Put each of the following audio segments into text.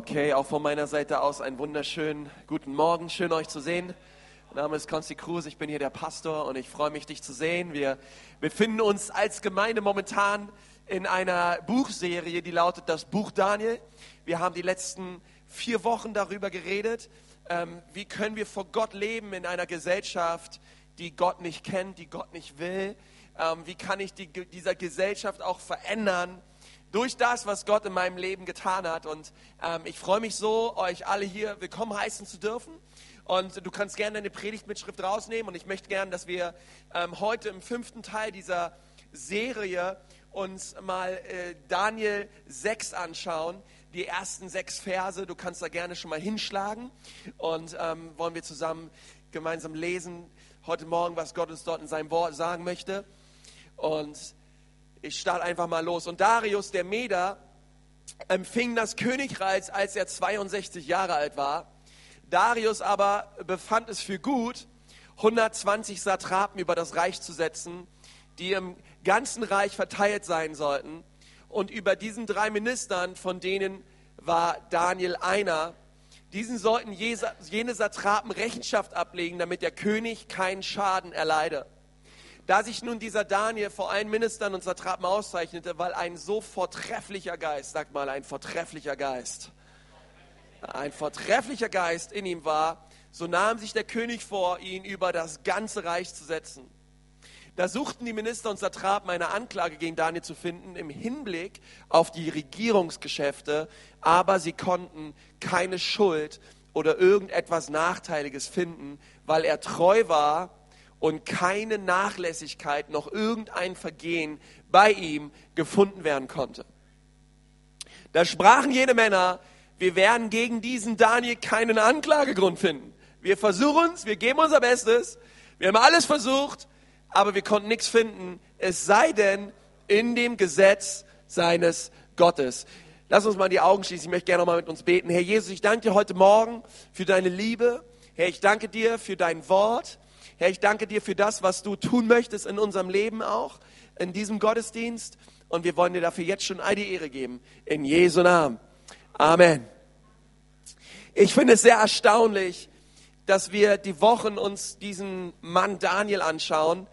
Okay, auch von meiner Seite aus einen wunderschönen guten Morgen. Schön euch zu sehen. Mein Name ist Konsti Cruz, ich bin hier der Pastor und ich freue mich, dich zu sehen. Wir befinden uns als Gemeinde momentan in einer Buchserie, die lautet das Buch Daniel. Wir haben die letzten vier Wochen darüber geredet, ähm, wie können wir vor Gott leben in einer Gesellschaft, die Gott nicht kennt, die Gott nicht will. Ähm, wie kann ich die, dieser Gesellschaft auch verändern? Durch das, was Gott in meinem Leben getan hat. Und ähm, ich freue mich so, euch alle hier willkommen heißen zu dürfen. Und du kannst gerne deine Predigtmitschrift rausnehmen. Und ich möchte gerne, dass wir ähm, heute im fünften Teil dieser Serie uns mal äh, Daniel 6 anschauen. Die ersten sechs Verse. Du kannst da gerne schon mal hinschlagen. Und ähm, wollen wir zusammen gemeinsam lesen heute Morgen, was Gott uns dort in seinem Wort sagen möchte. Und ich starte einfach mal los. Und Darius, der Meder, empfing das Königreich, als er 62 Jahre alt war. Darius aber befand es für gut, 120 Satrapen über das Reich zu setzen, die im ganzen Reich verteilt sein sollten. Und über diesen drei Ministern, von denen war Daniel einer, diesen sollten jene Satrapen Rechenschaft ablegen, damit der König keinen Schaden erleide. Da sich nun dieser Daniel vor allen Ministern und Satrapen auszeichnete, weil ein so vortrefflicher Geist, sagt mal, ein vortrefflicher Geist, ein vortrefflicher Geist in ihm war, so nahm sich der König vor, ihn über das ganze Reich zu setzen. Da suchten die Minister und Satrapen eine Anklage gegen Daniel zu finden im Hinblick auf die Regierungsgeschäfte, aber sie konnten keine Schuld oder irgendetwas Nachteiliges finden, weil er treu war und keine Nachlässigkeit noch irgendein Vergehen bei ihm gefunden werden konnte. Da sprachen jene Männer, wir werden gegen diesen Daniel keinen Anklagegrund finden. Wir versuchen es, wir geben unser Bestes, wir haben alles versucht, aber wir konnten nichts finden, es sei denn in dem Gesetz seines Gottes. Lass uns mal die Augen schließen. Ich möchte gerne noch mal mit uns beten. Herr Jesus, ich danke dir heute Morgen für deine Liebe. Herr, ich danke dir für dein Wort. Herr, ich danke dir für das, was du tun möchtest in unserem Leben auch, in diesem Gottesdienst. Und wir wollen dir dafür jetzt schon all die Ehre geben. In Jesu Namen. Amen. Ich finde es sehr erstaunlich, dass wir die Wochen uns diesen Mann Daniel anschauen.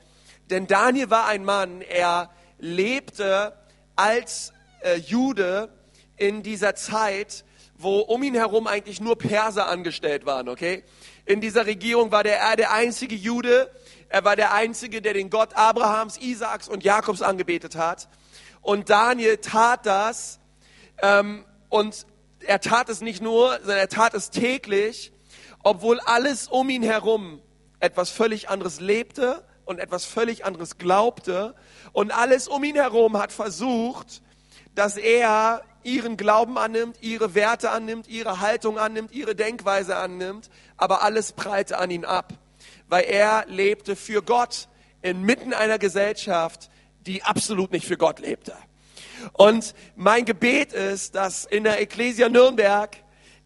Denn Daniel war ein Mann, er lebte als äh, Jude in dieser Zeit, wo um ihn herum eigentlich nur Perser angestellt waren, okay? In dieser Regierung war der, er der einzige Jude. Er war der einzige, der den Gott Abrahams, Isaaks und Jakobs angebetet hat. Und Daniel tat das. Ähm, und er tat es nicht nur, sondern er tat es täglich, obwohl alles um ihn herum etwas völlig anderes lebte und etwas völlig anderes glaubte. Und alles um ihn herum hat versucht, dass er ihren Glauben annimmt, ihre Werte annimmt, ihre Haltung annimmt, ihre Denkweise annimmt, aber alles prallte an ihn ab, weil er lebte für Gott inmitten einer Gesellschaft, die absolut nicht für Gott lebte. Und mein Gebet ist, dass in der Ecclesia Nürnberg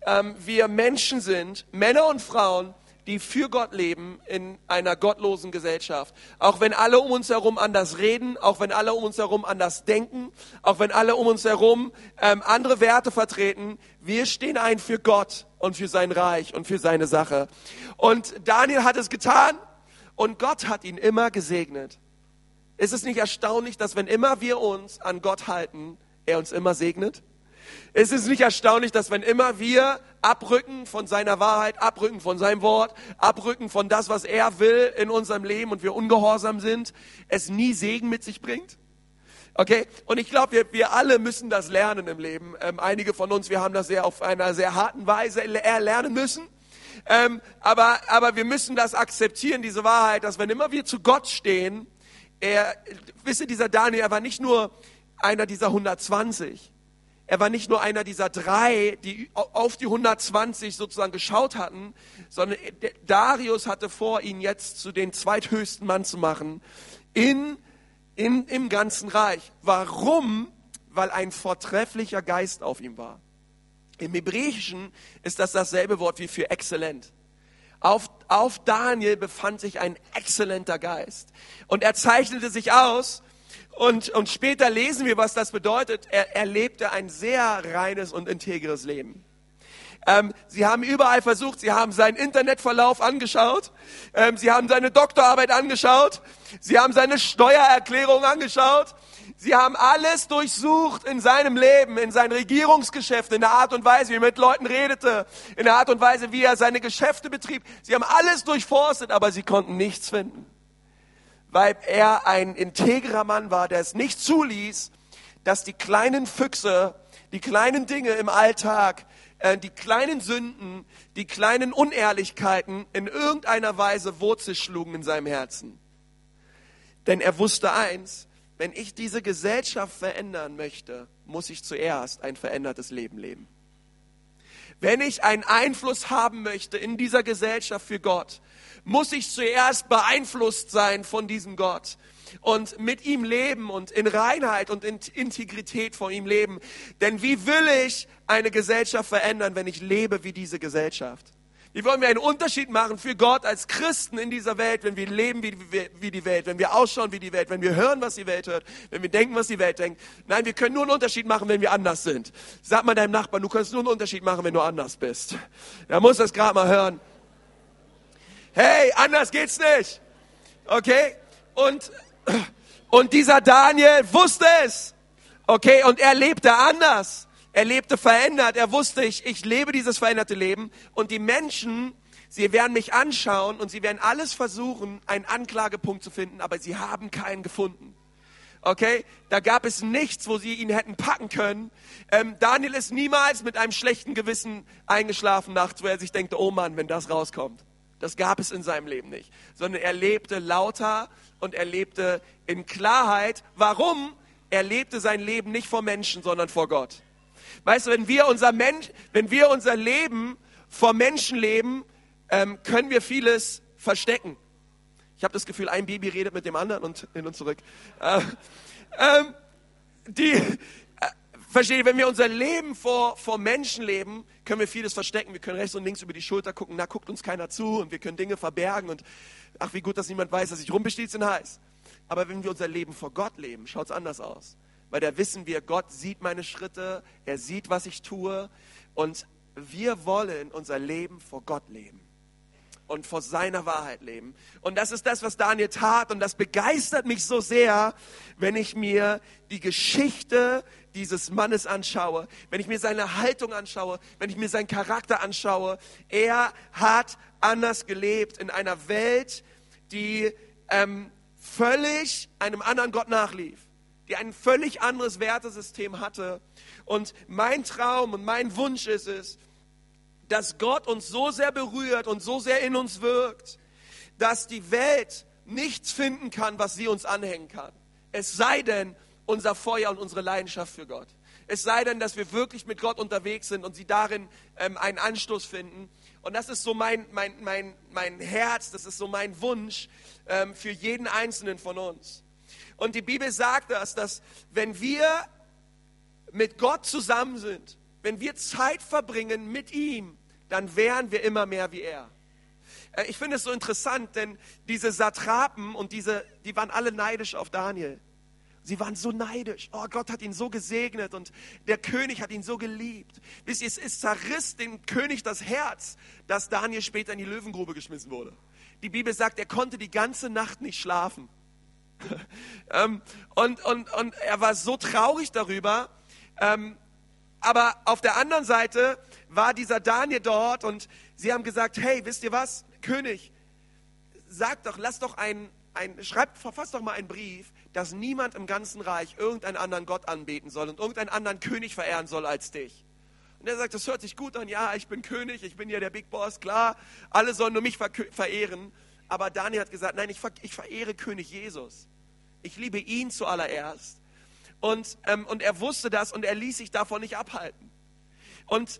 ähm, wir Menschen sind, Männer und Frauen, die für Gott leben in einer gottlosen Gesellschaft. Auch wenn alle um uns herum anders reden, auch wenn alle um uns herum anders denken, auch wenn alle um uns herum ähm, andere Werte vertreten, wir stehen ein für Gott und für sein Reich und für seine Sache. Und Daniel hat es getan und Gott hat ihn immer gesegnet. Ist es nicht erstaunlich, dass wenn immer wir uns an Gott halten, er uns immer segnet? Es ist nicht erstaunlich, dass wenn immer wir abrücken von seiner Wahrheit, abrücken von seinem Wort, abrücken von das, was er will in unserem Leben und wir ungehorsam sind, es nie Segen mit sich bringt? Okay? Und ich glaube, wir, wir alle müssen das lernen im Leben. Ähm, einige von uns, wir haben das sehr auf einer sehr harten Weise erlernen müssen. Ähm, aber, aber wir müssen das akzeptieren, diese Wahrheit, dass wenn immer wir zu Gott stehen, er, wisst ihr, dieser Daniel, er war nicht nur einer dieser 120, er war nicht nur einer dieser drei, die auf die 120 sozusagen geschaut hatten, sondern Darius hatte vor, ihn jetzt zu den zweithöchsten Mann zu machen in, in, im ganzen Reich. Warum? Weil ein vortrefflicher Geist auf ihm war. Im Hebräischen ist das dasselbe Wort wie für exzellent. Auf, auf Daniel befand sich ein exzellenter Geist. Und er zeichnete sich aus und, und später lesen wir, was das bedeutet. Er, er lebte ein sehr reines und integres Leben. Ähm, sie haben überall versucht, sie haben seinen Internetverlauf angeschaut, ähm, sie haben seine Doktorarbeit angeschaut, sie haben seine Steuererklärung angeschaut, sie haben alles durchsucht in seinem Leben, in sein Regierungsgeschäft, in der Art und Weise, wie er mit Leuten redete, in der Art und Weise, wie er seine Geschäfte betrieb. Sie haben alles durchforstet, aber sie konnten nichts finden, weil er ein integrer Mann war, der es nicht zuließ, dass die kleinen Füchse, die kleinen Dinge im Alltag, äh, die kleinen Sünden, die kleinen Unehrlichkeiten in irgendeiner Weise Wurzel schlugen in seinem Herzen. Denn er wusste eins, wenn ich diese Gesellschaft verändern möchte, muss ich zuerst ein verändertes Leben leben. Wenn ich einen Einfluss haben möchte in dieser Gesellschaft für Gott, muss ich zuerst beeinflusst sein von diesem Gott und mit ihm leben und in Reinheit und in Integrität vor ihm leben. Denn wie will ich eine Gesellschaft verändern, wenn ich lebe wie diese Gesellschaft? Wie wollen wir einen Unterschied machen für Gott als Christen in dieser Welt, wenn wir leben wie, wie, die Welt, wenn wir ausschauen wie die Welt, wenn wir hören, was die Welt hört, wenn wir denken, was die Welt denkt? Nein, wir können nur einen Unterschied machen, wenn wir anders sind. Sag mal deinem Nachbarn, du kannst nur einen Unterschied machen, wenn du anders bist. Da muss das gerade mal hören. Hey, anders geht's nicht. Okay? Und und dieser Daniel wusste es. Okay, und er lebte anders. Er lebte verändert. Er wusste, ich, ich lebe dieses veränderte Leben. Und die Menschen, sie werden mich anschauen und sie werden alles versuchen, einen Anklagepunkt zu finden, aber sie haben keinen gefunden. Okay, da gab es nichts, wo sie ihn hätten packen können. Ähm, Daniel ist niemals mit einem schlechten Gewissen eingeschlafen nachts, wo er sich denkt, oh Mann, wenn das rauskommt. Das gab es in seinem Leben nicht. Sondern er lebte lauter und er lebte in Klarheit. Warum? Er lebte sein Leben nicht vor Menschen, sondern vor Gott. Weißt du, wenn wir unser, Mensch, wenn wir unser Leben vor Menschen leben, ähm, können wir vieles verstecken. Ich habe das Gefühl, ein Baby redet mit dem anderen und hin und zurück. Äh, ähm, die, Verstehe, wenn wir unser Leben vor, vor Menschen leben, können wir vieles verstecken. Wir können rechts und links über die Schulter gucken, na, guckt uns keiner zu und wir können Dinge verbergen und ach, wie gut, dass niemand weiß, dass ich rumbestiehlt und heiß. Aber wenn wir unser Leben vor Gott leben, schaut es anders aus. Weil da wissen wir, Gott sieht meine Schritte, er sieht, was ich tue und wir wollen unser Leben vor Gott leben und vor seiner Wahrheit leben. Und das ist das, was Daniel tat. Und das begeistert mich so sehr, wenn ich mir die Geschichte dieses Mannes anschaue, wenn ich mir seine Haltung anschaue, wenn ich mir seinen Charakter anschaue. Er hat anders gelebt in einer Welt, die ähm, völlig einem anderen Gott nachlief, die ein völlig anderes Wertesystem hatte. Und mein Traum und mein Wunsch ist es, dass Gott uns so sehr berührt und so sehr in uns wirkt, dass die Welt nichts finden kann, was sie uns anhängen kann. Es sei denn, unser Feuer und unsere Leidenschaft für Gott. Es sei denn, dass wir wirklich mit Gott unterwegs sind und sie darin ähm, einen Anstoß finden. Und das ist so mein, mein, mein, mein Herz, das ist so mein Wunsch ähm, für jeden Einzelnen von uns. Und die Bibel sagt das, dass wenn wir mit Gott zusammen sind, wenn wir Zeit verbringen mit ihm, dann wären wir immer mehr wie er. Äh, ich finde es so interessant, denn diese Satrapen und diese, die waren alle neidisch auf Daniel. Sie waren so neidisch. Oh, Gott hat ihn so gesegnet und der König hat ihn so geliebt. Wisst ihr, es, zerriss dem König das Herz, dass Daniel später in die Löwengrube geschmissen wurde. Die Bibel sagt, er konnte die ganze Nacht nicht schlafen. ähm, und, und, und er war so traurig darüber. Ähm, aber auf der anderen Seite war dieser Daniel dort und sie haben gesagt, hey, wisst ihr was, König, sag doch, lass doch ein, ein schreibt, verfasst doch mal einen Brief, dass niemand im ganzen Reich irgendeinen anderen Gott anbeten soll und irgendeinen anderen König verehren soll als dich. Und er sagt, das hört sich gut an, ja, ich bin König, ich bin ja der Big Boss, klar, alle sollen nur mich verehren. Aber Daniel hat gesagt, nein, ich, ich verehre König Jesus. Ich liebe ihn zuallererst. Und, ähm, und er wusste das und er ließ sich davon nicht abhalten. Und,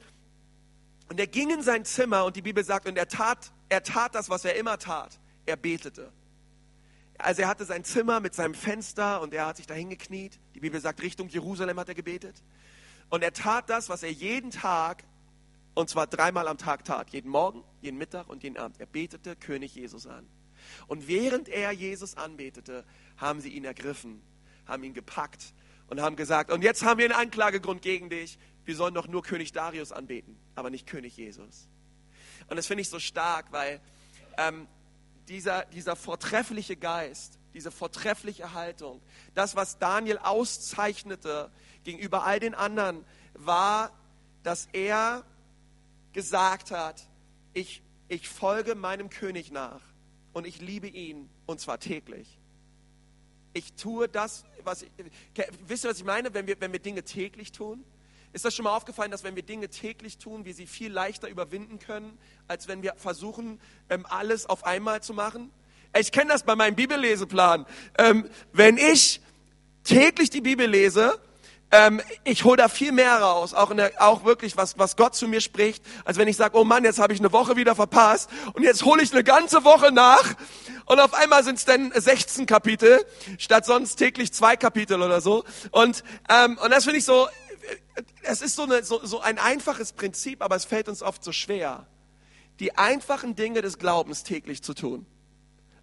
und er ging in sein Zimmer und die Bibel sagt, und er tat, er tat das, was er immer tat. Er betete. Also er hatte sein Zimmer mit seinem Fenster und er hat sich da hingekniet. Die Bibel sagt, Richtung Jerusalem hat er gebetet. Und er tat das, was er jeden Tag, und zwar dreimal am Tag tat. Jeden Morgen, jeden Mittag und jeden Abend. Er betete König Jesus an. Und während er Jesus anbetete, haben sie ihn ergriffen, haben ihn gepackt und haben gesagt, und jetzt haben wir einen Anklagegrund gegen dich. wir sollen doch nur König Darius anbeten, aber nicht König Jesus. Und das finde ich so stark, weil ähm, dieser, dieser vortreffliche Geist, diese vortreffliche Haltung, das, was Daniel auszeichnete gegenüber all den anderen, war, dass er gesagt hat, ich, ich folge meinem König nach und ich liebe ihn und zwar täglich. Ich tue das, was wisst ihr, was ich meine, wenn wir, wenn wir Dinge täglich tun? Ist das schon mal aufgefallen, dass wenn wir Dinge täglich tun, wir sie viel leichter überwinden können, als wenn wir versuchen, ähm, alles auf einmal zu machen? Ich kenne das bei meinem Bibelleseplan. Ähm, wenn ich täglich die Bibel lese, ähm, ich hole da viel mehr raus, auch, in der, auch wirklich, was, was Gott zu mir spricht, als wenn ich sage, oh Mann, jetzt habe ich eine Woche wieder verpasst und jetzt hole ich eine ganze Woche nach und auf einmal sind es dann 16 Kapitel, statt sonst täglich zwei Kapitel oder so. Und, ähm, und das finde ich so, es ist so, eine, so, so ein einfaches Prinzip, aber es fällt uns oft so schwer, die einfachen Dinge des Glaubens täglich zu tun.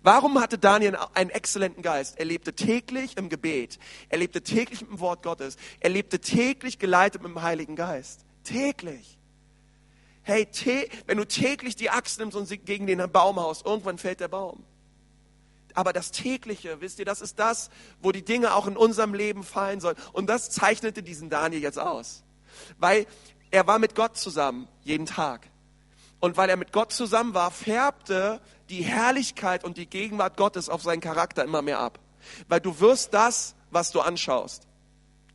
Warum hatte Daniel einen exzellenten Geist? Er lebte täglich im Gebet. Er lebte täglich mit dem Wort Gottes. Er lebte täglich geleitet mit dem Heiligen Geist. Täglich. Hey, wenn du täglich die Axt nimmst und gegen den Baum haust, irgendwann fällt der Baum. Aber das tägliche, wisst ihr, das ist das, wo die Dinge auch in unserem Leben fallen sollen. Und das zeichnete diesen Daniel jetzt aus. Weil er war mit Gott zusammen, jeden Tag. Und weil er mit Gott zusammen war, färbte die Herrlichkeit und die Gegenwart Gottes auf seinen Charakter immer mehr ab. Weil du wirst das, was du anschaust.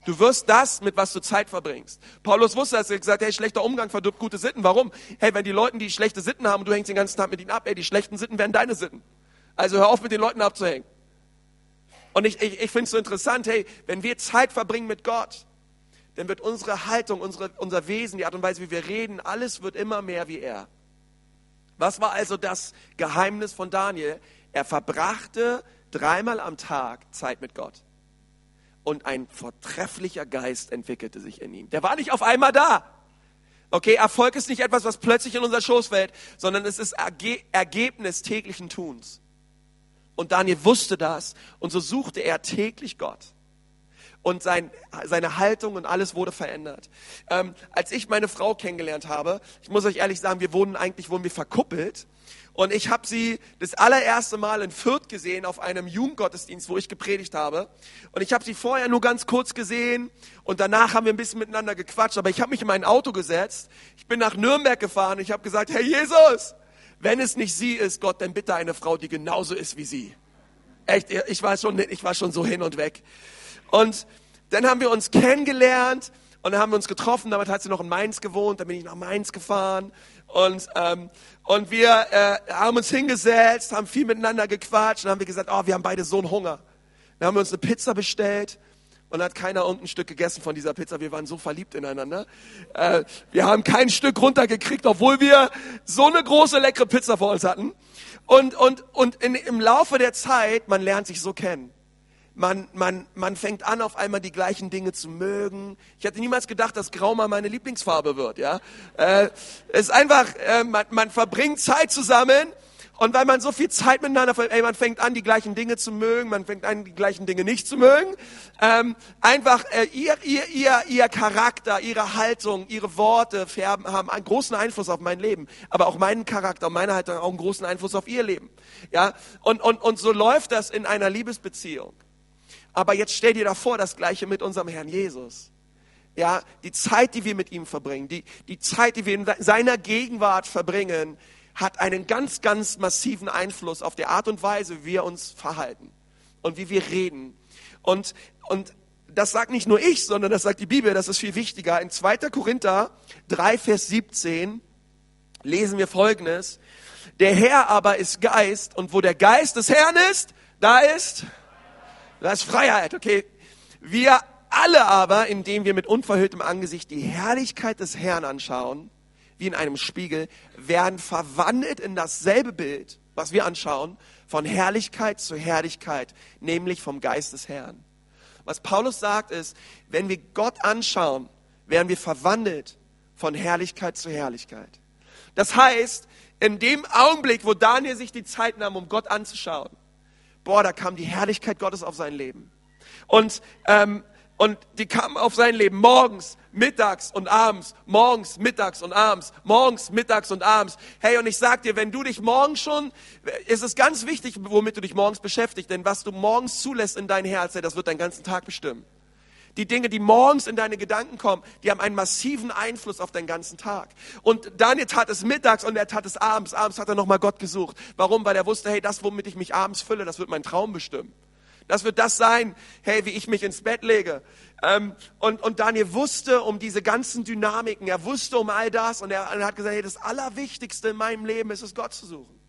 Du wirst das, mit was du Zeit verbringst. Paulus wusste, dass er gesagt hat, hey, schlechter Umgang verdirbt gute Sitten. Warum? Hey, wenn die Leute, die schlechte Sitten haben du hängst den ganzen Tag mit ihnen ab, ey, die schlechten Sitten werden deine Sitten. Also hör auf, mit den Leuten abzuhängen. Und ich, ich, ich finde es so interessant, hey, wenn wir Zeit verbringen mit Gott, dann wird unsere Haltung, unsere, unser Wesen, die Art und Weise, wie wir reden, alles wird immer mehr wie er. Was war also das Geheimnis von Daniel? Er verbrachte dreimal am Tag Zeit mit Gott. Und ein vortrefflicher Geist entwickelte sich in ihm. Der war nicht auf einmal da. Okay, Erfolg ist nicht etwas, was plötzlich in unser Schoß fällt, sondern es ist Erge Ergebnis täglichen Tuns. Und Daniel wusste das und so suchte er täglich Gott und sein, seine Haltung und alles wurde verändert. Ähm, als ich meine Frau kennengelernt habe, ich muss euch ehrlich sagen, wir wurden eigentlich wurden wir verkuppelt und ich habe sie das allererste Mal in Fürth gesehen auf einem Jugendgottesdienst, wo ich gepredigt habe. Und ich habe sie vorher nur ganz kurz gesehen und danach haben wir ein bisschen miteinander gequatscht. Aber ich habe mich in mein Auto gesetzt, ich bin nach Nürnberg gefahren und ich habe gesagt, Herr Jesus, wenn es nicht sie ist, Gott, dann bitte eine Frau, die genauso ist wie sie. Echt, ich war schon, ich war schon so hin und weg. Und dann haben wir uns kennengelernt und dann haben wir uns getroffen. Damit hat sie noch in Mainz gewohnt. Dann bin ich nach Mainz gefahren und ähm, und wir äh, haben uns hingesetzt, haben viel miteinander gequatscht. Dann haben wir gesagt, oh, wir haben beide so einen Hunger. Dann haben wir uns eine Pizza bestellt und hat keiner irgendein Stück gegessen von dieser Pizza. Wir waren so verliebt ineinander. Äh, wir haben kein Stück runtergekriegt, obwohl wir so eine große leckere Pizza vor uns hatten. Und und und in, im Laufe der Zeit, man lernt sich so kennen man, man, man fängt an, auf einmal die gleichen Dinge zu mögen. Ich hätte niemals gedacht, dass Grau mal meine Lieblingsfarbe wird. Ja, äh, es ist einfach, äh, man, man verbringt Zeit zusammen und weil man so viel Zeit miteinander, ey, man fängt an, die gleichen Dinge zu mögen, man fängt an, die gleichen Dinge nicht zu mögen. Ähm, einfach äh, ihr, ihr, ihr, ihr Charakter, ihre Haltung, ihre Worte färben, haben einen großen Einfluss auf mein Leben, aber auch meinen Charakter meine Haltung auch einen großen Einfluss auf ihr Leben. Ja, und und und so läuft das in einer Liebesbeziehung. Aber jetzt stell dir davor das Gleiche mit unserem Herrn Jesus. Ja, die Zeit, die wir mit ihm verbringen, die, die Zeit, die wir in seiner Gegenwart verbringen, hat einen ganz, ganz massiven Einfluss auf die Art und Weise, wie wir uns verhalten und wie wir reden. Und, und das sagt nicht nur ich, sondern das sagt die Bibel, das ist viel wichtiger. In 2. Korinther 3, Vers 17 lesen wir Folgendes. Der Herr aber ist Geist und wo der Geist des Herrn ist, da ist das ist Freiheit, okay? Wir alle aber, indem wir mit unverhülltem Angesicht die Herrlichkeit des Herrn anschauen, wie in einem Spiegel, werden verwandelt in dasselbe Bild, was wir anschauen, von Herrlichkeit zu Herrlichkeit, nämlich vom Geist des Herrn. Was Paulus sagt ist, wenn wir Gott anschauen, werden wir verwandelt von Herrlichkeit zu Herrlichkeit. Das heißt, in dem Augenblick, wo Daniel sich die Zeit nahm, um Gott anzuschauen, boah, da kam die Herrlichkeit Gottes auf sein Leben. Und ähm, Und die kamen auf sein Leben morgens, mittags und abends, morgens, mittags und abends, morgens, mittags und abends. Hey, und ich sag dir, wenn du dich morgens schon, ist es ganz wichtig, womit du dich morgens beschäftigst, denn was du morgens zulässt in dein Herz, das wird deinen ganzen Tag bestimmen. Die Dinge, die morgens in deine Gedanken kommen, die haben einen massiven Einfluss auf deinen ganzen Tag. Und Daniel tat es mittags und er tat es abends. Abends hat er nochmal Gott gesucht. Warum? Weil er wusste, hey, das, womit ich mich abends fülle, das wird mein Traum bestimmen. Das wird das sein, hey, wie ich mich ins Bett lege. Ähm, und, und Daniel wusste um diese ganzen Dynamiken, er wusste um all das und er, er hat gesagt, hey, das Allerwichtigste in meinem Leben ist es, Gott zu suchen.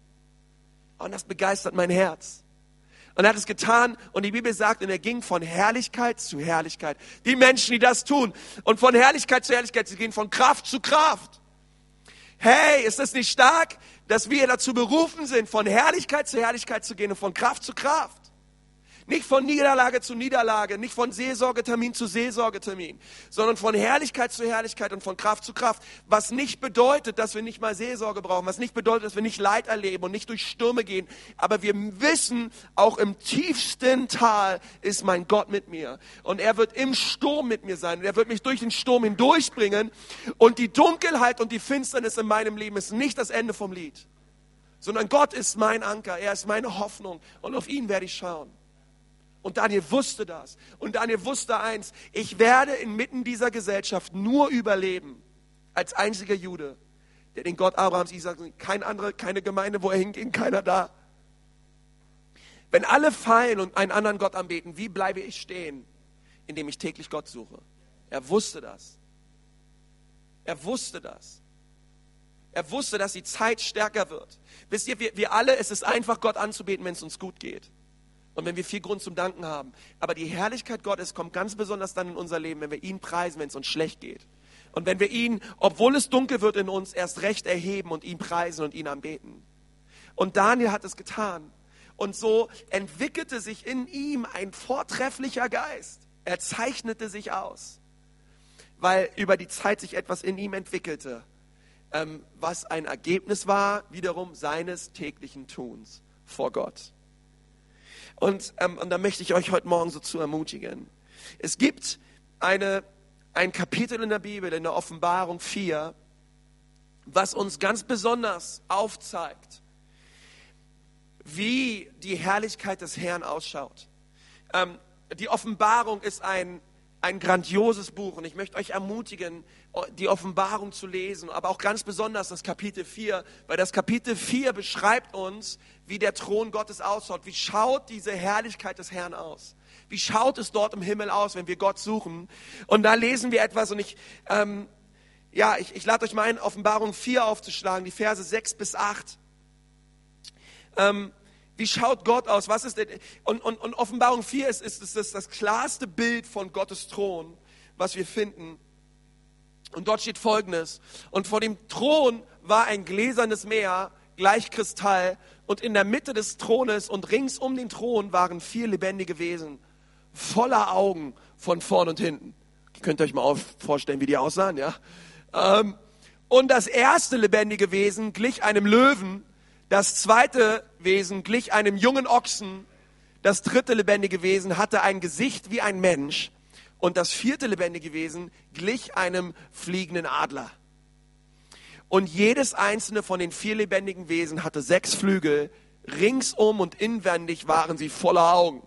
Und das begeistert mein Herz. Und er hat es getan und die Bibel sagt, und er ging von Herrlichkeit zu Herrlichkeit. Die Menschen, die das tun und von Herrlichkeit zu Herrlichkeit, sie gehen von Kraft zu Kraft. Hey, ist das nicht stark, dass wir dazu berufen sind, von Herrlichkeit zu Herrlichkeit zu gehen und von Kraft zu Kraft? Nicht von Niederlage zu Niederlage, nicht von Seelsorgetermin zu Seelsorgetermin, sondern von Herrlichkeit zu Herrlichkeit und von Kraft zu Kraft. Was nicht bedeutet, dass wir nicht mal Seelsorge brauchen, was nicht bedeutet, dass wir nicht Leid erleben und nicht durch Stürme gehen. Aber wir wissen, auch im tiefsten Tal ist mein Gott mit mir. Und er wird im Sturm mit mir sein. Und er wird mich durch den Sturm hindurchbringen. Und die Dunkelheit und die Finsternis in meinem Leben ist nicht das Ende vom Lied sondern Gott ist mein Anker, er ist meine Hoffnung und auf ihn werde ich schauen. Und Daniel wusste das. Und Daniel wusste eins, ich werde inmitten dieser Gesellschaft nur überleben als einziger Jude, der den Gott Abrahams, Isaaks, kein andere, keine Gemeinde, wo er hingeht, keiner da. Wenn alle fallen und einen anderen Gott anbeten, wie bleibe ich stehen, indem ich täglich Gott suche? Er wusste das. Er wusste das. Er wusste, dass die Zeit stärker wird. Wisst ihr, wir, wir alle, es ist einfach, Gott anzubeten, wenn es uns gut geht und wenn wir viel Grund zum Danken haben. Aber die Herrlichkeit Gottes kommt ganz besonders dann in unser Leben, wenn wir ihn preisen, wenn es uns schlecht geht. Und wenn wir ihn, obwohl es dunkel wird in uns, erst recht erheben und ihn preisen und ihn anbeten. Und Daniel hat es getan. Und so entwickelte sich in ihm ein vortrefflicher Geist. Er zeichnete sich aus, weil über die Zeit sich etwas in ihm entwickelte, ähm, was ein Ergebnis war wiederum seines täglichen Tuns vor Gott. Und, ähm, und da möchte ich euch heute Morgen so zu ermutigen. Es gibt eine, ein Kapitel in der Bibel, in der Offenbarung 4, was uns ganz besonders aufzeigt, wie die Herrlichkeit des Herrn ausschaut. Ähm, die Offenbarung ist ein, ein grandioses Buch und ich möchte euch ermutigen, die Offenbarung zu lesen, aber auch ganz besonders das Kapitel 4, weil das Kapitel 4 beschreibt uns, wie der Thron Gottes ausschaut. Wie schaut diese Herrlichkeit des Herrn aus? Wie schaut es dort im Himmel aus, wenn wir Gott suchen? Und da lesen wir etwas und ich, ähm, ja, ich, ich lade euch mal ein, Offenbarung 4 aufzuschlagen, die Verse 6 bis 8. Ähm, wie schaut Gott aus? Was ist? Und, und, und Offenbarung 4 ist, ist, ist das, das klarste Bild von Gottes Thron, was wir finden. Und dort steht Folgendes. Und vor dem Thron war ein gläsernes Meer, gleich Kristall. Und in der Mitte des Thrones und rings um den Thron waren vier lebendige Wesen, voller Augen von vorn und hinten. Ihr könnt euch mal vorstellen, wie die aussahen, ja? Ähm, und das erste lebendige Wesen glich einem Löwen. Das zweite Wesen glich einem jungen Ochsen. Das dritte lebendige Wesen hatte ein Gesicht wie ein Mensch und das vierte lebendige Wesen glich einem fliegenden Adler. Und jedes einzelne von den vier lebendigen Wesen hatte sechs Flügel. Ringsum und inwendig waren sie voller Augen.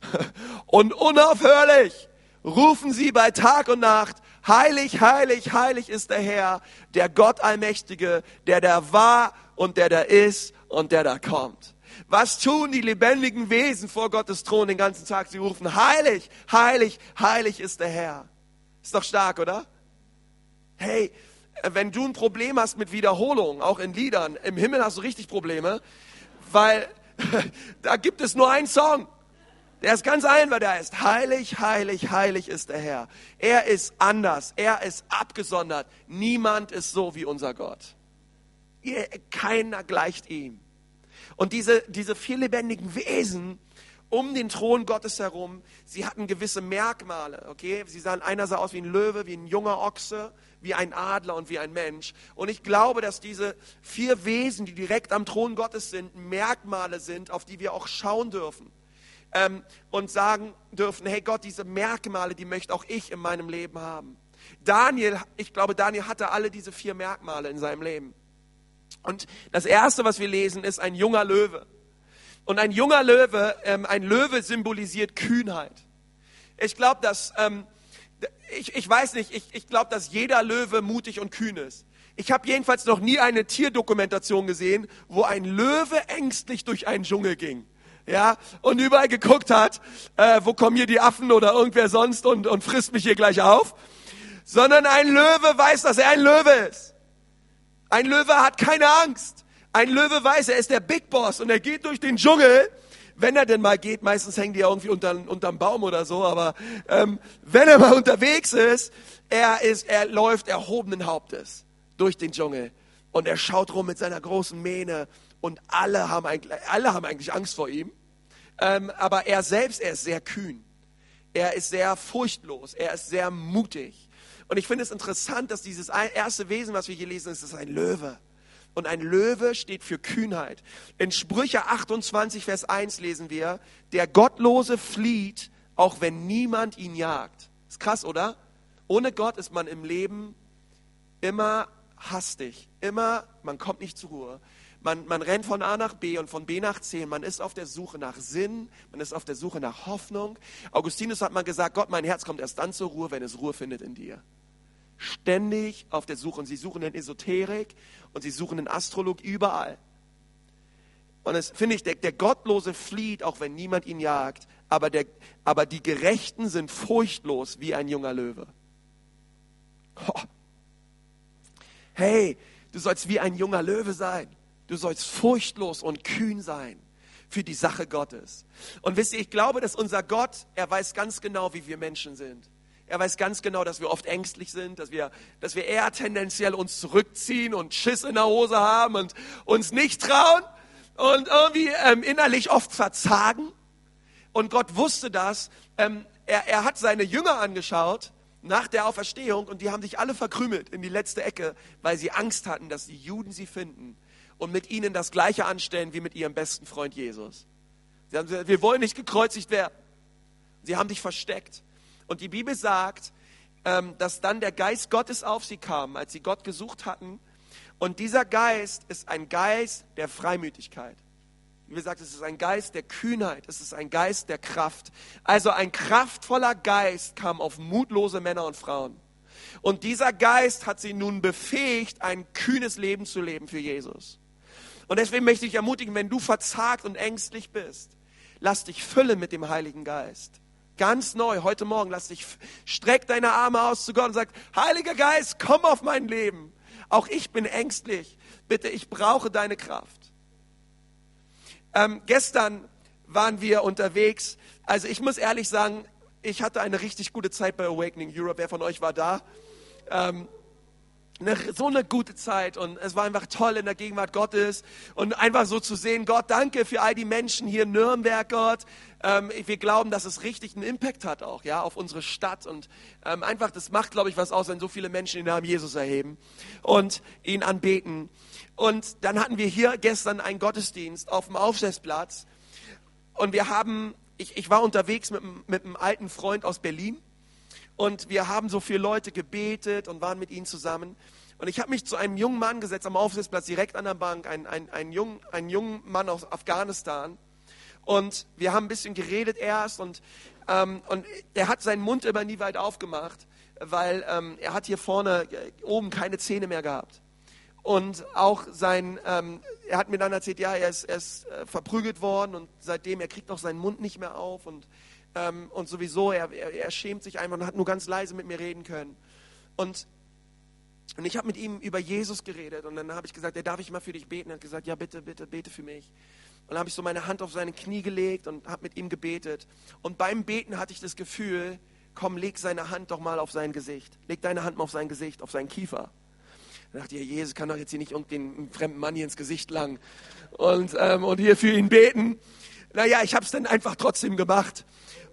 Und unaufhörlich rufen sie bei Tag und Nacht, heilig, heilig, heilig ist der Herr, der Gott Allmächtige, der da war und der da ist und der da kommt. Was tun die lebendigen Wesen vor Gottes Thron den ganzen Tag? Sie rufen, heilig, heilig, heilig ist der Herr. Ist doch stark, oder? Hey, wenn du ein Problem hast mit Wiederholung, auch in Liedern, im Himmel hast du richtig Probleme, weil da gibt es nur einen Song. Der ist ganz einfach, der ist heilig, heilig, heilig ist der Herr. Er ist anders, er ist abgesondert. Niemand ist so wie unser Gott. Keiner gleicht ihm. Und diese, diese vier lebendigen Wesen um den Thron Gottes herum, sie hatten gewisse Merkmale, okay? Sie sahen, einer sah aus wie ein Löwe, wie ein junger Ochse, wie ein Adler und wie ein Mensch. Und ich glaube, dass diese vier Wesen, die direkt am Thron Gottes sind, Merkmale sind, auf die wir auch schauen dürfen. ähm, und sagen dürfen, hey Gott, diese Merkmale, die möchte auch ich in meinem Leben haben. Daniel, ich glaube, Daniel hatte alle diese vier Merkmale in seinem Leben. Und das Erste, was wir lesen, ist ein junger Löwe. Und ein junger Löwe, ähm, ein Löwe symbolisiert Kühnheit. Ich glaube, dass, ähm, ich, ich weiß nicht, ich, ich glaube, dass jeder Löwe mutig und kühn ist. Ich habe jedenfalls noch nie eine Tierdokumentation gesehen, wo ein Löwe ängstlich durch einen Dschungel ging. Ja, und überall geguckt hat, äh, wo kommen hier die Affen oder irgendwer sonst und, und frisst mich hier gleich auf. Sondern ein Löwe weiß, dass er ein Löwe ist. Ein Löwe hat keine Angst. Ein Löwe weiß, er ist der Big Boss und er geht durch den Dschungel. Wenn er denn mal geht, meistens hängen die ja irgendwie unter, unterm Baum oder so, aber ähm, wenn er mal unterwegs ist, er ist, er läuft erhobenen Hauptes durch den Dschungel und er schaut rum mit seiner großen Mähne und alle haben eigentlich, alle haben eigentlich Angst vor ihm. Ähm, aber er selbst, er ist sehr kühn. Er ist sehr furchtlos. Er ist sehr mutig. Und ich finde es interessant, dass dieses erste Wesen, was wir hier lesen, ist, ist ein Löwe. Und ein Löwe steht für Kühnheit. In Sprüche 28, Vers 1 lesen wir, der Gottlose flieht, auch wenn niemand ihn jagt. Ist krass, oder? Ohne Gott ist man im Leben immer hastig, immer, man kommt nicht zur Ruhe. Man, man rennt von A nach B und von B nach C. Man ist auf der Suche nach Sinn, man ist auf der Suche nach Hoffnung. Augustinus hat mal gesagt, Gott, mein Herz kommt erst dann zur Ruhe, wenn es Ruhe findet in dir. Ständig auf der Suche. Und sie suchen in Esoterik und sie suchen in Astrologie überall. Und es finde ich, der, der Gottlose flieht, auch wenn niemand ihn jagt, aber, der, aber die Gerechten sind furchtlos wie ein junger Löwe. Oh. Hey, du sollst wie ein junger Löwe sein. Du sollst furchtlos und kühn sein für die Sache Gottes. Und wisst ihr, ich glaube, dass unser Gott, er weiß ganz genau, wie wir Menschen sind. Er weiß ganz genau, dass wir oft ängstlich sind, dass wir, dass wir eher tendenziell uns zurückziehen und Schiss in der Hose haben und uns nicht trauen und irgendwie ähm, innerlich oft verzagen. Und Gott wusste das. Ähm, er, er hat seine Jünger angeschaut nach der Auferstehung und die haben sich alle verkrümelt in die letzte Ecke, weil sie Angst hatten, dass die Juden sie finden und mit ihnen das Gleiche anstellen wie mit ihrem besten Freund Jesus. Sie haben gesagt, wir wollen nicht gekreuzigt werden. Sie haben dich versteckt. Und die Bibel sagt, ähm, dass dann der Geist Gottes auf sie kam, als sie Gott gesucht hatten. Und dieser Geist ist ein Geist der Freimütigkeit. Wie gesagt, es ist ein Geist der Kühnheit, es ist ein Geist der Kraft. Also ein kraftvoller Geist kam auf mutlose Männer und Frauen. Und dieser Geist hat sie nun befähigt, ein kühnes Leben zu leben für Jesus. Und deswegen möchte ich ermutigen, wenn du verzagt und ängstlich bist, lass dich füllen mit dem Heiligen Geist. Ganz neu, heute Morgen, lass dich, streck deine Arme aus zu Gott und sag, Heiliger Geist, komm auf mein Leben. Auch ich bin ängstlich. Bitte, ich brauche deine Kraft. Ähm, gestern waren wir unterwegs. Also ich muss ehrlich sagen, ich hatte eine richtig gute Zeit bei Awakening Europe. Wer von euch war da? Ähm, eine, so eine gute Zeit und es war einfach toll in der Gegenwart Gottes und einfach so zu sehen, Gott, danke für all die Menschen hier in Nürnberg, Gott. Ähm, wir glauben, dass es richtig einen Impact hat auch, ja, auf unsere Stadt und ähm, einfach, das macht, glaube ich, was aus, wenn so viele Menschen den Namen Jesus erheben und ihn anbeten. Und dann hatten wir hier gestern einen Gottesdienst auf dem Aufsetzplatz und wir haben, ich, ich war unterwegs mit, mit einem alten Freund aus Berlin und wir haben so viele Leute gebetet und waren mit ihnen zusammen. Und ich habe mich zu einem jungen Mann gesetzt am Aufsitzplatz direkt an der Bank, ein, ein, ein, jung, ein jungen Mann aus Afghanistan. Und wir haben ein bisschen geredet erst und, ähm, und er hat seinen Mund immer nie weit aufgemacht, weil ähm, er hat hier vorne äh, oben keine Zähne mehr gehabt. Und auch sein, ähm, er hat mir dann erzählt, ja, er ist, er ist äh, verprügelt worden und seitdem, er kriegt auch seinen Mund nicht mehr auf und ähm, und sowieso, er, er, er, schämt sich einfach und hat nur ganz leise mit mir reden können. Und, und ich habe mit ihm über Jesus geredet und dann habe ich gesagt, ja, darf ich mal für dich beten? Er hat gesagt, ja, bitte, bitte, bete für mich. Und dann habe ich so meine Hand auf seine Knie gelegt und habe mit ihm gebetet. Und beim Beten hatte ich das Gefühl, komm, leg seine Hand doch mal auf sein Gesicht. Leg deine Hand mal auf sein Gesicht, auf seinen Kiefer. Da dachte ich, Jesus kann doch jetzt hier nicht irgendeinen fremden Mann hier ins Gesicht langen und, ähm, und hier für ihn beten. Naja, ich habe es dann einfach trotzdem gemacht.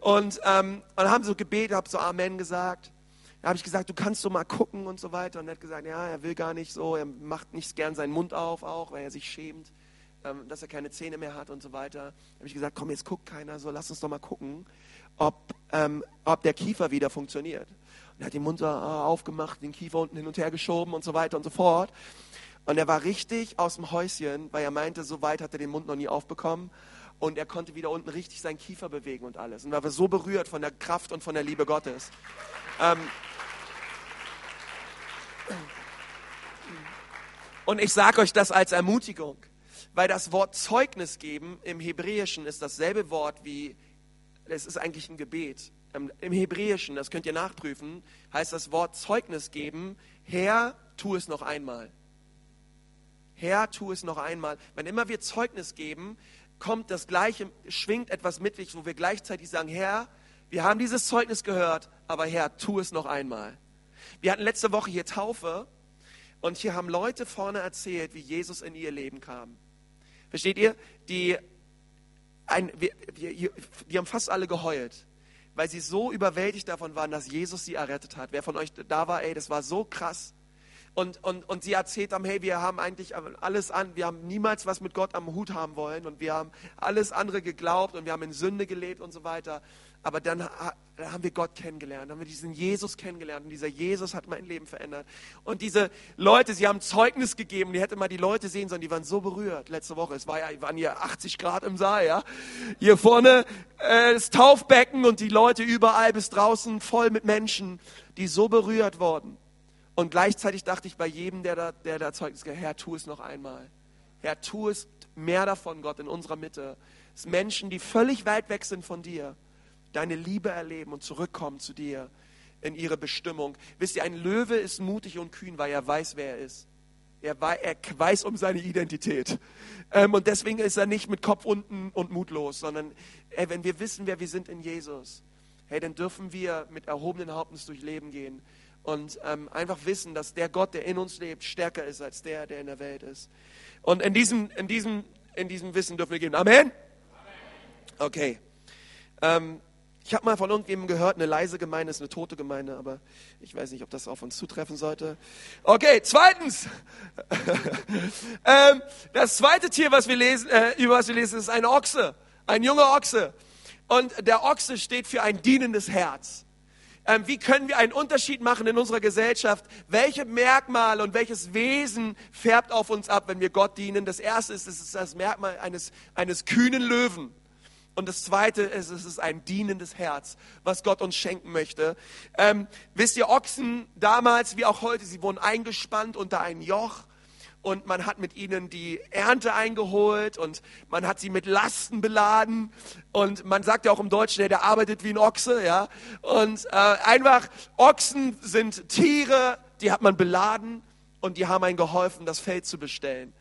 Und, ähm, und haben so gebetet, habe so Amen gesagt. Da habe ich gesagt, du kannst so mal gucken und so weiter. Und er hat gesagt, ja, er will gar nicht so, er macht nicht gern seinen Mund auf, auch weil er sich schämt. ähm, dass er keine Zähne mehr hat und so weiter. Da habe ich gesagt, komm, jetzt guckt keiner, so lass uns doch mal gucken, ob, ähm, ob der Kiefer wieder funktioniert. Und er hat den Mund so, äh, aufgemacht, den Kiefer unten hin und her geschoben und so weiter und so fort. Und er war richtig aus dem Häuschen, weil er meinte, so weit hat er den Mund noch nie aufbekommen. Und er konnte wieder unten richtig seinen Kiefer bewegen und alles. Und war so berührt von der Kraft und von der Liebe Gottes. Ähm, und ich sage euch das als Ermutigung, weil das Wort Zeugnis geben im Hebräischen ist dasselbe Wort wie, es ist eigentlich ein Gebet. Ähm, Im Hebräischen, das könnt ihr nachprüfen, heißt das Wort Zeugnis geben, Herr, tu es noch einmal. Herr, tu es noch einmal. Wenn immer wir Zeugnis geben, kommt das Gleiche, schwingt etwas mit, wo wir gleichzeitig sagen, Herr, wir haben dieses Zeugnis gehört, aber Herr, tu es noch einmal. Wir hatten letzte Woche hier Taufe und hier haben Leute vorne erzählt, wie Jesus in ihr Leben kam. Versteht ihr? Die, ein, wir, wir, die haben fast alle geheult, weil sie so überwältigt davon waren, dass Jesus sie errettet hat. Wer von euch da war, ey, das war so krass. Und, und, und sie erzählt haben, hey, wir haben eigentlich alles an, wir haben niemals was mit Gott am Hut haben wollen und wir haben alles andere geglaubt und wir haben in Sünde gelebt und so weiter. Aber dann, dann haben wir Gott kennengelernt, haben wir diesen Jesus kennengelernt und dieser Jesus hat mein Leben verändert. Und diese Leute, sie haben Zeugnis gegeben, die hätte mal die Leute sehen sollen, die waren so berührt letzte Woche. Es war ja, waren hier 80 Grad im Saal, ja. Hier vorne äh, das Taufbecken und die Leute überall bis draußen voll mit Menschen, die so berührt wurden. Und gleichzeitig dachte ich bei jedem, der da, der da Zeugnis gibt, Herr, tu es noch einmal. Herr, tu es mehr davon, Gott, in unserer Mitte. Sind Menschen, die völlig weit weg sind von dir deine Liebe erleben und zurückkommen zu dir in ihre Bestimmung. Wisst ihr, ein Löwe ist mutig und kühn, weil er weiß, wer er ist. Er, weiß um seine Identität. Ähm, und deswegen ist er nicht mit Kopf unten und mutlos, sondern ey, wenn wir wissen, wer wir sind in Jesus, hey, dann dürfen wir mit erhobenen Hauptes durch Leben gehen und ähm, einfach wissen, dass der Gott, der in uns lebt, stärker ist als der, der in der Welt ist. Und in diesem, in diesem, in diesem Wissen dürfen wir gehen. Amen? Okay. Ähm, ich habe mal von irgendjemandem gehört, eine leise Gemeinde ist eine tote Gemeinde, aber ich weiß nicht, ob das auf uns zutreffen sollte. Okay, zweitens. ähm, das zweite Tier, was wir lesen, äh, über was wir lesen, ist ein Ochse, ein junger Ochse. Und der Ochse steht für ein dienendes Herz. Ähm, wie können wir einen Unterschied machen in unserer Gesellschaft? Welche Merkmale und welches Wesen färbt auf uns ab, wenn wir Gott dienen? Das erste ist, es ist das Merkmal eines, eines kühnen Löwen. Und das Zweite ist, es ist ein dienendes Herz, was Gott uns schenken möchte. Ähm, wisst ihr, Ochsen damals wie auch heute, sie wurden eingespannt unter ein Joch und man hat mit ihnen die Ernte eingeholt und man hat sie mit Lasten beladen und man sagt ja auch im Deutschen, der arbeitet wie ein Ochse, ja. Und äh, einfach Ochsen sind Tiere, die hat man beladen und die haben einen geholfen, das Feld zu bestellen.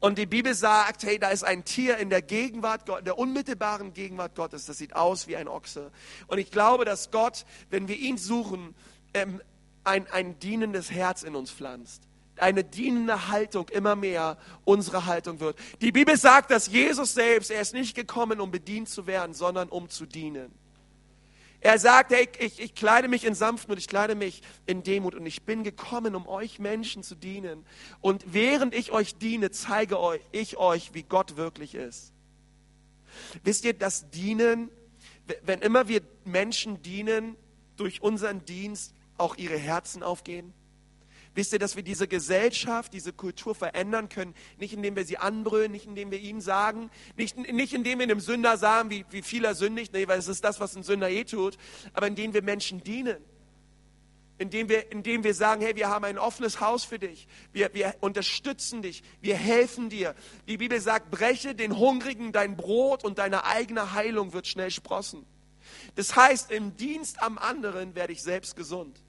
Und die Bibel sagt, hey, da ist ein Tier in der Gegenwart, der unmittelbaren Gegenwart Gottes. Das sieht aus wie ein Ochse. Und ich glaube, dass Gott, wenn wir ihn suchen, ähm, ein, ein dienendes Herz in uns pflanzt. Eine dienende Haltung immer mehr unsere Haltung wird. Die Bibel sagt, dass Jesus selbst, er ist nicht gekommen, um bedient zu werden, sondern um zu dienen. Er sagt, hey, ich, ich kleide mich in Sanftmut, ich kleide mich in Demut und ich bin gekommen, um euch Menschen zu dienen. Und während ich euch diene, zeige euch, ich euch, wie Gott wirklich ist. Wisst ihr, das Dienen, wenn immer wir Menschen dienen, durch unseren Dienst auch ihre Herzen aufgehen? Wisst ihr, dass wir diese Gesellschaft, diese Kultur verändern können, nicht indem wir sie anbrüllen, nicht indem wir ihnen sagen, nicht, nicht indem wir dem Sünder sagen, wie, wie viel er sündigt, nee, weil es ist das, was ein Sünder eh tut, aber indem wir Menschen dienen. Indem wir, indem wir sagen, hey, wir haben ein offenes Haus für dich. Wir, wir unterstützen dich. Wir helfen dir. Die Bibel sagt, breche den Hungrigen dein Brot und deine eigene Heilung wird schnell sprossen. Das heißt, im Dienst am anderen werde ich selbst gesund.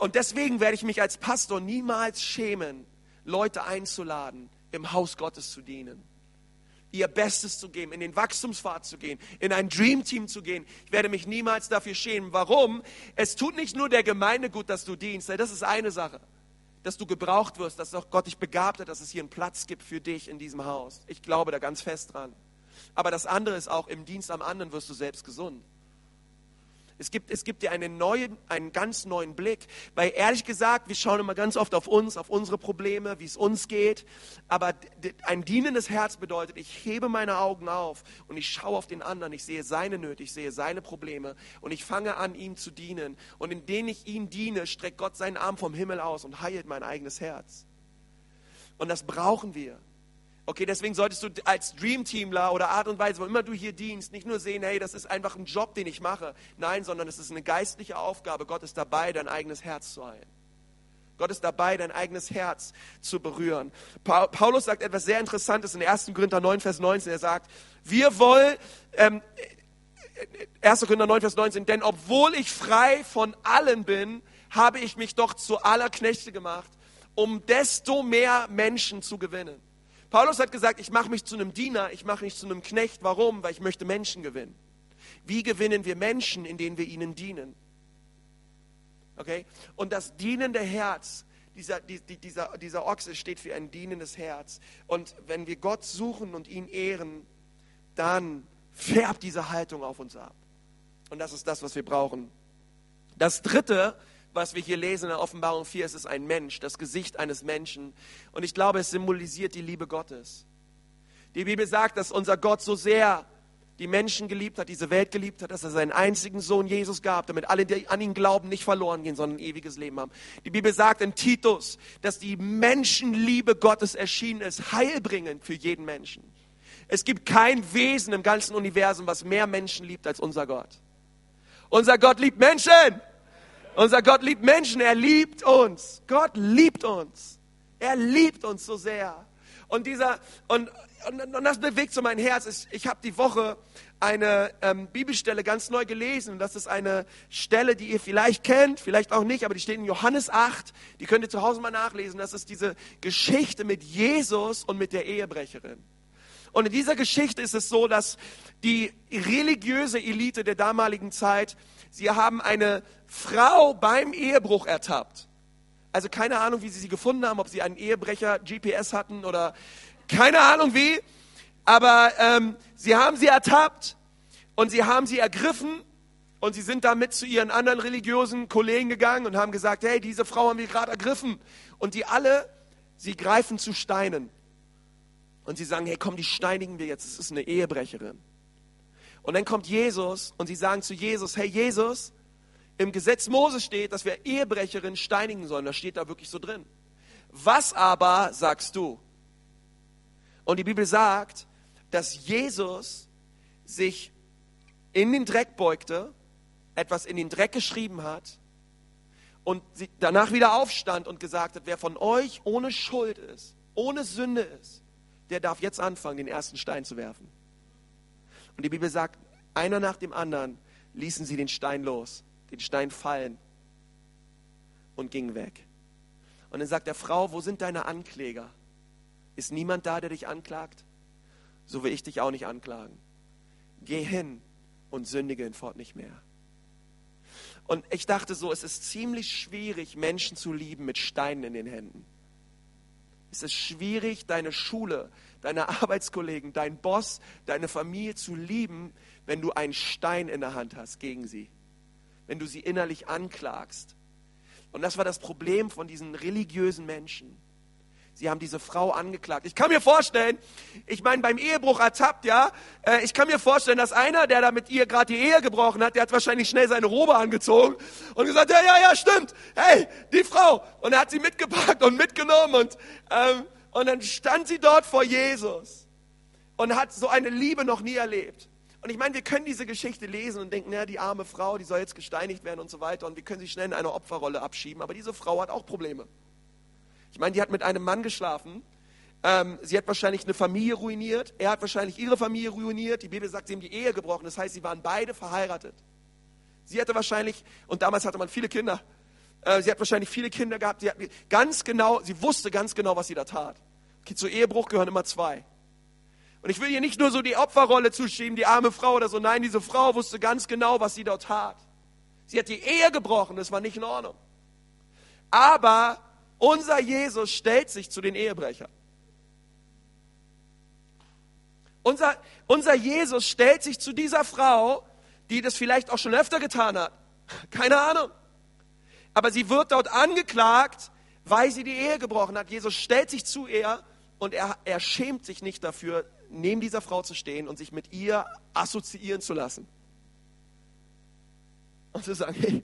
Und deswegen werde ich mich als Pastor niemals schämen, Leute einzuladen, im Haus Gottes zu dienen. Ihr Bestes zu geben, in den Wachstumspfad zu gehen, in ein Dream Team zu gehen. Ich werde mich niemals dafür schämen. Warum? Es tut nicht nur der Gemeinde gut, dass du dienst. Das ist eine Sache. Dass du gebraucht wirst, dass auch Gott dich begabt hat, dass es hier einen Platz gibt für dich in diesem Haus. Ich glaube da ganz fest dran. Aber das andere ist auch, im Dienst am anderen wirst du selbst gesund Es gibt, es gibt dir einen, neuen, einen ganz neuen Blick. Weil ehrlich gesagt, wir schauen immer ganz oft auf uns, auf unsere Probleme, wie es uns geht. Aber ein dienendes Herz bedeutet, ich hebe meine Augen auf und ich schaue auf den anderen. Ich sehe seine Nöte, ich sehe seine Probleme und ich fange an, ihm zu dienen. Und indem ich ihm diene, streckt Gott seinen Arm vom Himmel aus und heilt mein eigenes Herz. Und das brauchen wir. Okay, deswegen solltest du als Dreamteamler oder Art und Weise, wo immer du hier dienst, nicht nur sehen, hey, das ist einfach ein Job, den ich mache. Nein, sondern es ist eine geistliche Aufgabe. Gott ist dabei, dein eigenes Herz zu heilen. Gott ist dabei, dein eigenes Herz zu berühren. Paulus sagt etwas sehr Interessantes in 1. Korinther 9, Vers 19. Er sagt, wir wollen, ähm, 1. Korinther 9, Vers 19, denn obwohl ich frei von allen bin, habe ich mich doch zu aller Knechte gemacht, um desto mehr Menschen zu gewinnen. Paulus hat gesagt, ich mache mich zu einem Diener, ich mache mich zu einem Knecht. Warum? Weil ich möchte Menschen gewinnen. Wie gewinnen wir Menschen, indem wir ihnen dienen? Okay? Und das dienende Herz, dieser, dieser, dieser Ochse steht für ein dienendes Herz. Und wenn wir Gott suchen und ihn ehren, dann färbt diese Haltung auf uns ab. Und das ist das, was wir brauchen. Das dritte, was wir hier lesen in der Offenbarung 4, es ist ein Mensch, das Gesicht eines Menschen. Und ich glaube, es symbolisiert die Liebe Gottes. Die Bibel sagt, dass unser Gott so sehr die Menschen geliebt hat, diese Welt geliebt hat, dass er seinen einzigen Sohn Jesus gab, damit alle, die an ihn glauben, nicht verloren gehen, sondern ein ewiges Leben haben. Die Bibel sagt in Titus, dass die Menschenliebe Gottes erschienen ist, heilbringend für jeden Menschen. Es gibt kein Wesen im ganzen Universum, was mehr Menschen liebt als unser Gott. Unser Gott liebt Menschen. Unser Gott liebt Menschen, er liebt uns. Gott liebt uns. Er liebt uns so sehr. Und dieser und, und, und das bewegt so mein Herz. Ich, ich habe die Woche eine ähm, Bibelstelle ganz neu gelesen. das ist eine Stelle, die ihr vielleicht kennt, vielleicht auch nicht, aber die steht in Johannes 8. Die könnt ihr zu Hause mal nachlesen. Das ist diese Geschichte mit Jesus und mit der Ehebrecherin. Und in dieser Geschichte ist es so, dass die religiöse Elite der damaligen Zeit sie haben eine Frau beim Ehebruch ertappt. Also keine Ahnung, wie sie sie gefunden haben, ob sie einen Ehebrecher GPS hatten oder keine Ahnung wie. Aber ähm, sie haben sie ertappt und sie haben sie ergriffen und sie sind damit zu ihren anderen religiösen Kollegen gegangen und haben gesagt, hey, diese Frau haben wir gerade ergriffen. Und die alle, sie greifen zu Steinen. Und sie sagen, hey, komm, die steinigen wir jetzt. Es ist eine Ehebrecherin. Und dann kommt Jesus und sie sagen zu Jesus, hey Jesus, im Gesetz Mose steht, dass wir Ehebrecherinnen steinigen sollen. Das steht da wirklich so drin. Was aber sagst du? Und die Bibel sagt, dass Jesus sich in den Dreck beugte, etwas in den Dreck geschrieben hat und danach wieder aufstand und gesagt hat, wer von euch ohne Schuld ist, ohne Sünde ist, der darf jetzt anfangen, den ersten Stein zu werfen. Und die Bibel sagt, einer nach dem anderen ließen sie den Stein los, den Stein fallen und gingen weg. Und dann sagt der Frau, wo sind deine Ankläger? Ist niemand da, der dich anklagt? So will ich dich auch nicht anklagen. Geh hin und sündige hinfort nicht mehr. Und ich dachte so, es ist ziemlich schwierig, Menschen zu lieben mit Steinen in den Händen. Es ist schwierig, deine Schule, deine Arbeitskollegen, dein Boss, deine Familie zu lieben, wenn du einen Stein in der Hand hast gegen sie. Wenn du sie innerlich anklagst. Und das war das Problem von diesen religiösen Menschen. Sie haben diese Frau angeklagt. Ich kann mir vorstellen, ich meine, beim Ehebruch ertappt, ja, äh, ich kann mir vorstellen, dass einer, der da mit ihr gerade die Ehe gebrochen hat, der hat wahrscheinlich schnell seine Robe angezogen und gesagt, ja, ja, ja, stimmt, hey, die Frau. Und er hat sie mitgepackt und mitgenommen und, ähm, und dann stand sie dort vor Jesus und hat so eine Liebe noch nie erlebt. Und ich meine, wir können diese Geschichte lesen und denken, ja, die arme Frau, die soll jetzt gesteinigt werden und so weiter und wir können sie schnell in eine Opferrolle abschieben, aber diese Frau hat auch Probleme. Ich meine, die hat mit einem Mann geschlafen. Ähm, sie hat wahrscheinlich eine Familie ruiniert. Er hat wahrscheinlich ihre Familie ruiniert. Die Bibel sagt, sie haben die Ehe gebrochen. Das heißt, sie waren beide verheiratet. Sie hatte wahrscheinlich, und damals hatte man viele Kinder, äh, sie hat wahrscheinlich viele Kinder gehabt. Sie hat ganz genau, sie wusste ganz genau, was sie da tat. Zu Ehebruch gehören immer zwei. Und ich will ihr nicht nur so die Opferrolle zuschieben, die arme Frau oder so. Nein, diese Frau wusste ganz genau, was sie dort tat. Sie hat die Ehe gebrochen, das war nicht in Ordnung. Aber unser Jesus stellt sich zu den Ehebrechern. Unser, unser Jesus stellt sich zu dieser Frau, die das vielleicht auch schon öfter getan hat, Keine Ahnung. Aber sie wird dort angeklagt, weil sie die Ehe gebrochen hat. Jesus stellt sich zu ihr und er, er schämt sich nicht dafür, neben dieser Frau zu stehen und sich mit ihr assoziieren zu lassen. Und zu sagen, hey,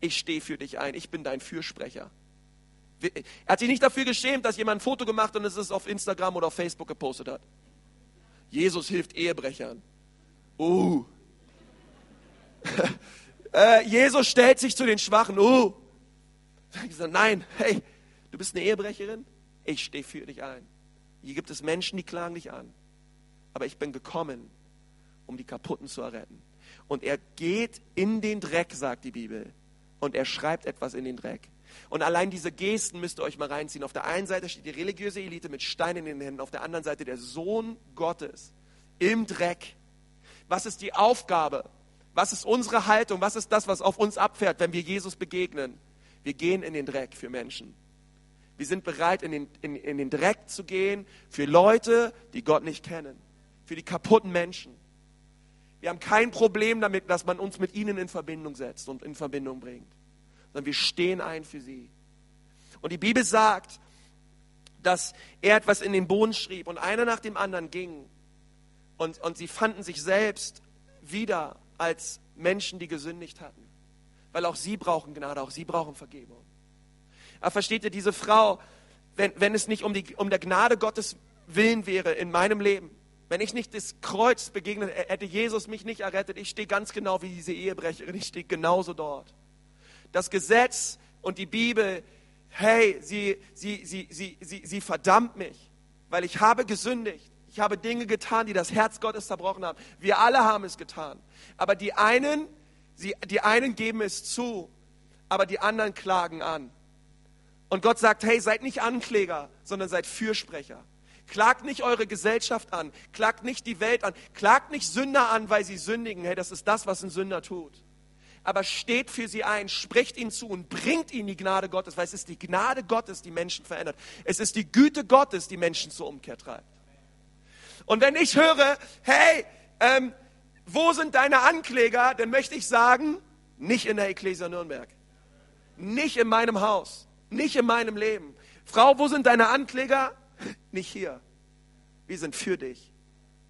ich stehe für dich ein, ich bin dein Fürsprecher. Er hat sich nicht dafür geschämt, dass jemand ein Foto gemacht und es ist auf Instagram oder auf Facebook gepostet hat. Jesus hilft Ehebrechern. Uh. äh, Jesus stellt sich zu den Schwachen. Uh. Ich sage, nein, hey, du bist eine Ehebrecherin? Ich stehe für dich ein. Hier gibt es Menschen, die klagen dich an. Aber ich bin gekommen, um die Kaputten zu erretten. Und er geht in den Dreck, sagt die Bibel. Und er schreibt etwas in den Dreck. Und allein diese Gesten müsst ihr euch mal reinziehen. Auf der einen Seite steht die religiöse Elite mit Steinen in den Händen, auf der anderen Seite der Sohn Gottes im Dreck. Was ist die Aufgabe? Was ist unsere Haltung? Was ist das, was auf uns abfährt, wenn wir Jesus begegnen? Wir gehen in den Dreck für Menschen. Wir sind bereit, in den, in, in den Dreck zu gehen für Leute, die Gott nicht kennen. Für die kaputten Menschen. Wir haben kein Problem damit, dass man uns mit ihnen in Verbindung setzt und in Verbindung bringt sondern wir stehen ein für sie. Und die Bibel sagt, dass er etwas in den Boden schrieb und einer nach dem anderen ging. Und, und sie fanden sich selbst wieder als Menschen, die gesündigt hatten. Weil auch sie brauchen Gnade, auch sie brauchen Vergebung. Aber versteht ihr, diese Frau, wenn, wenn es nicht um, die, um der Gnade Gottes willen wäre in meinem Leben, wenn ich nicht das Kreuz begegnet, hätte Jesus mich nicht errettet. Ich stehe ganz genau wie diese Ehebrecherin, ich stehe genauso dort das Gesetz und die Bibel, hey, sie, sie, sie, sie, sie, sie verdammt mich, weil ich habe gesündigt. Ich habe Dinge getan, die das Herz Gottes zerbrochen haben. Wir alle haben es getan. Aber die einen, sie, die einen geben es zu, aber die anderen klagen an. Und Gott sagt, hey, seid nicht Ankläger, sondern seid Fürsprecher. Klagt nicht eure Gesellschaft an, klagt nicht die Welt an, klagt nicht Sünder an, weil sie sündigen. Hey, das ist das, was ein Sünder tut aber steht für sie ein, spricht ihnen zu und bringt ihnen die Gnade Gottes, weil es ist die Gnade Gottes, die Menschen verändert. Es ist die Güte Gottes, die Menschen zur Umkehr treibt. Und wenn ich höre, hey, ähm, wo sind deine Ankläger, dann möchte ich sagen, nicht in der Ecclesia Nürnberg, nicht in meinem Haus, nicht in meinem Leben. Frau, wo sind deine Ankläger? Nicht hier. Wir sind für dich.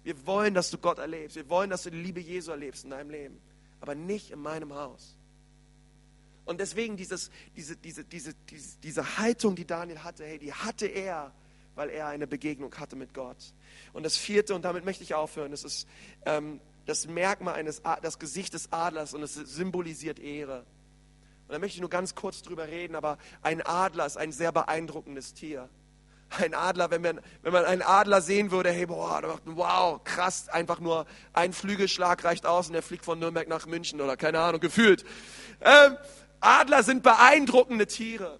Wir wollen, dass du Gott erlebst. Wir wollen, dass du die Liebe Jesu erlebst in deinem Leben aber nicht in meinem Haus. Und deswegen dieses, diese, diese, diese, diese, diese Haltung, die Daniel hatte, hey, die hatte er, weil er eine Begegnung hatte mit Gott. Und das vierte, und damit möchte ich aufhören, das ist ähm, das Merkmal eines, das Gesicht des Adlers und es symbolisiert Ehre. Und da möchte ich nur ganz kurz drüber reden, aber ein Adler ist ein sehr beeindruckendes Tier ein Adler, wenn man, wenn man einen Adler sehen würde, hey, boah, wow, krass, einfach nur ein Flügelschlag reicht aus und der fliegt von Nürnberg nach München oder keine Ahnung, gefühlt. Ähm, Adler sind beeindruckende Tiere,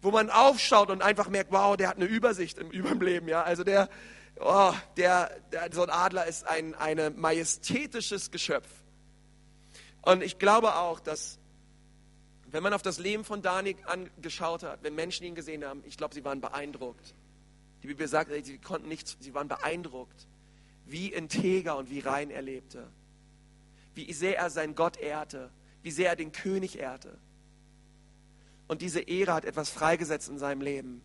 wo man aufschaut und einfach merkt, wow, der hat eine Übersicht im, über Leben, ja, also der, oh, der, der, so ein Adler ist ein eine majestätisches Geschöpf. Und ich glaube auch, dass wenn man auf das Leben von Daniel angeschaut hat, wenn Menschen ihn gesehen haben, ich glaube, sie waren beeindruckt. Die Bibel sagt, sie konnten nichts, sie waren beeindruckt, wie integer und wie rein er lebte. Wie sehr er seinen Gott ehrte, wie sehr er den König ehrte. Und diese Ehre hat etwas freigesetzt in seinem Leben.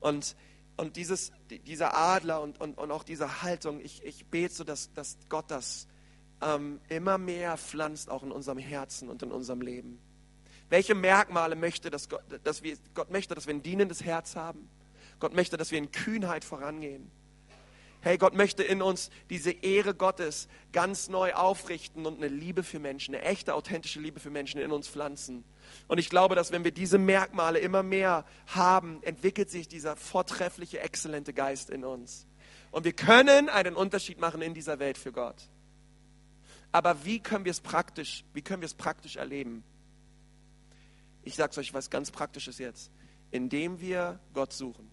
Und, und dieses, dieser Adler und, und, und auch diese Haltung, ich, ich bete so, dass, dass Gott das ähm, immer mehr pflanzt, auch in unserem Herzen und in unserem Leben. Welche Merkmale möchte dass Gott, dass wir, Gott möchte, dass wir ein dienendes Herz haben? Gott möchte, dass wir in Kühnheit vorangehen. Hey, Gott möchte in uns diese Ehre Gottes ganz neu aufrichten und eine Liebe für Menschen, eine echte, authentische Liebe für Menschen in uns pflanzen. Und ich glaube, dass wenn wir diese Merkmale immer mehr haben, entwickelt sich dieser vortreffliche, exzellente Geist in uns. Und wir können einen Unterschied machen in dieser Welt für Gott. Aber wie können wir es praktisch, wie können wir es praktisch erleben? Ich sage euch was ganz Praktisches jetzt. Indem wir Gott suchen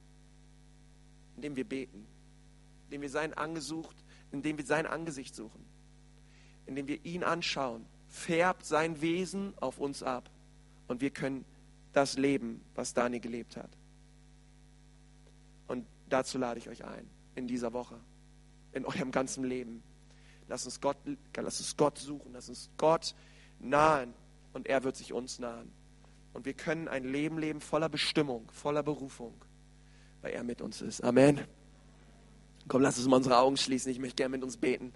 indem wir beten, indem wir sein Angesucht, indem wir sein Angesicht suchen, indem wir ihn anschauen, färbt sein Wesen auf uns ab und wir können das leben, was Daniel gelebt hat. Und dazu lade ich euch ein, in dieser Woche, in eurem ganzen Leben. Lass uns Gott, lass uns Gott suchen, lass uns Gott nahen und er wird sich uns nahen. Und wir können ein Leben leben voller Bestimmung, voller Berufung, weil er mit uns ist. Amen. Komm, lass uns mal unsere Augen schließen. Ich möchte gerne mit uns beten.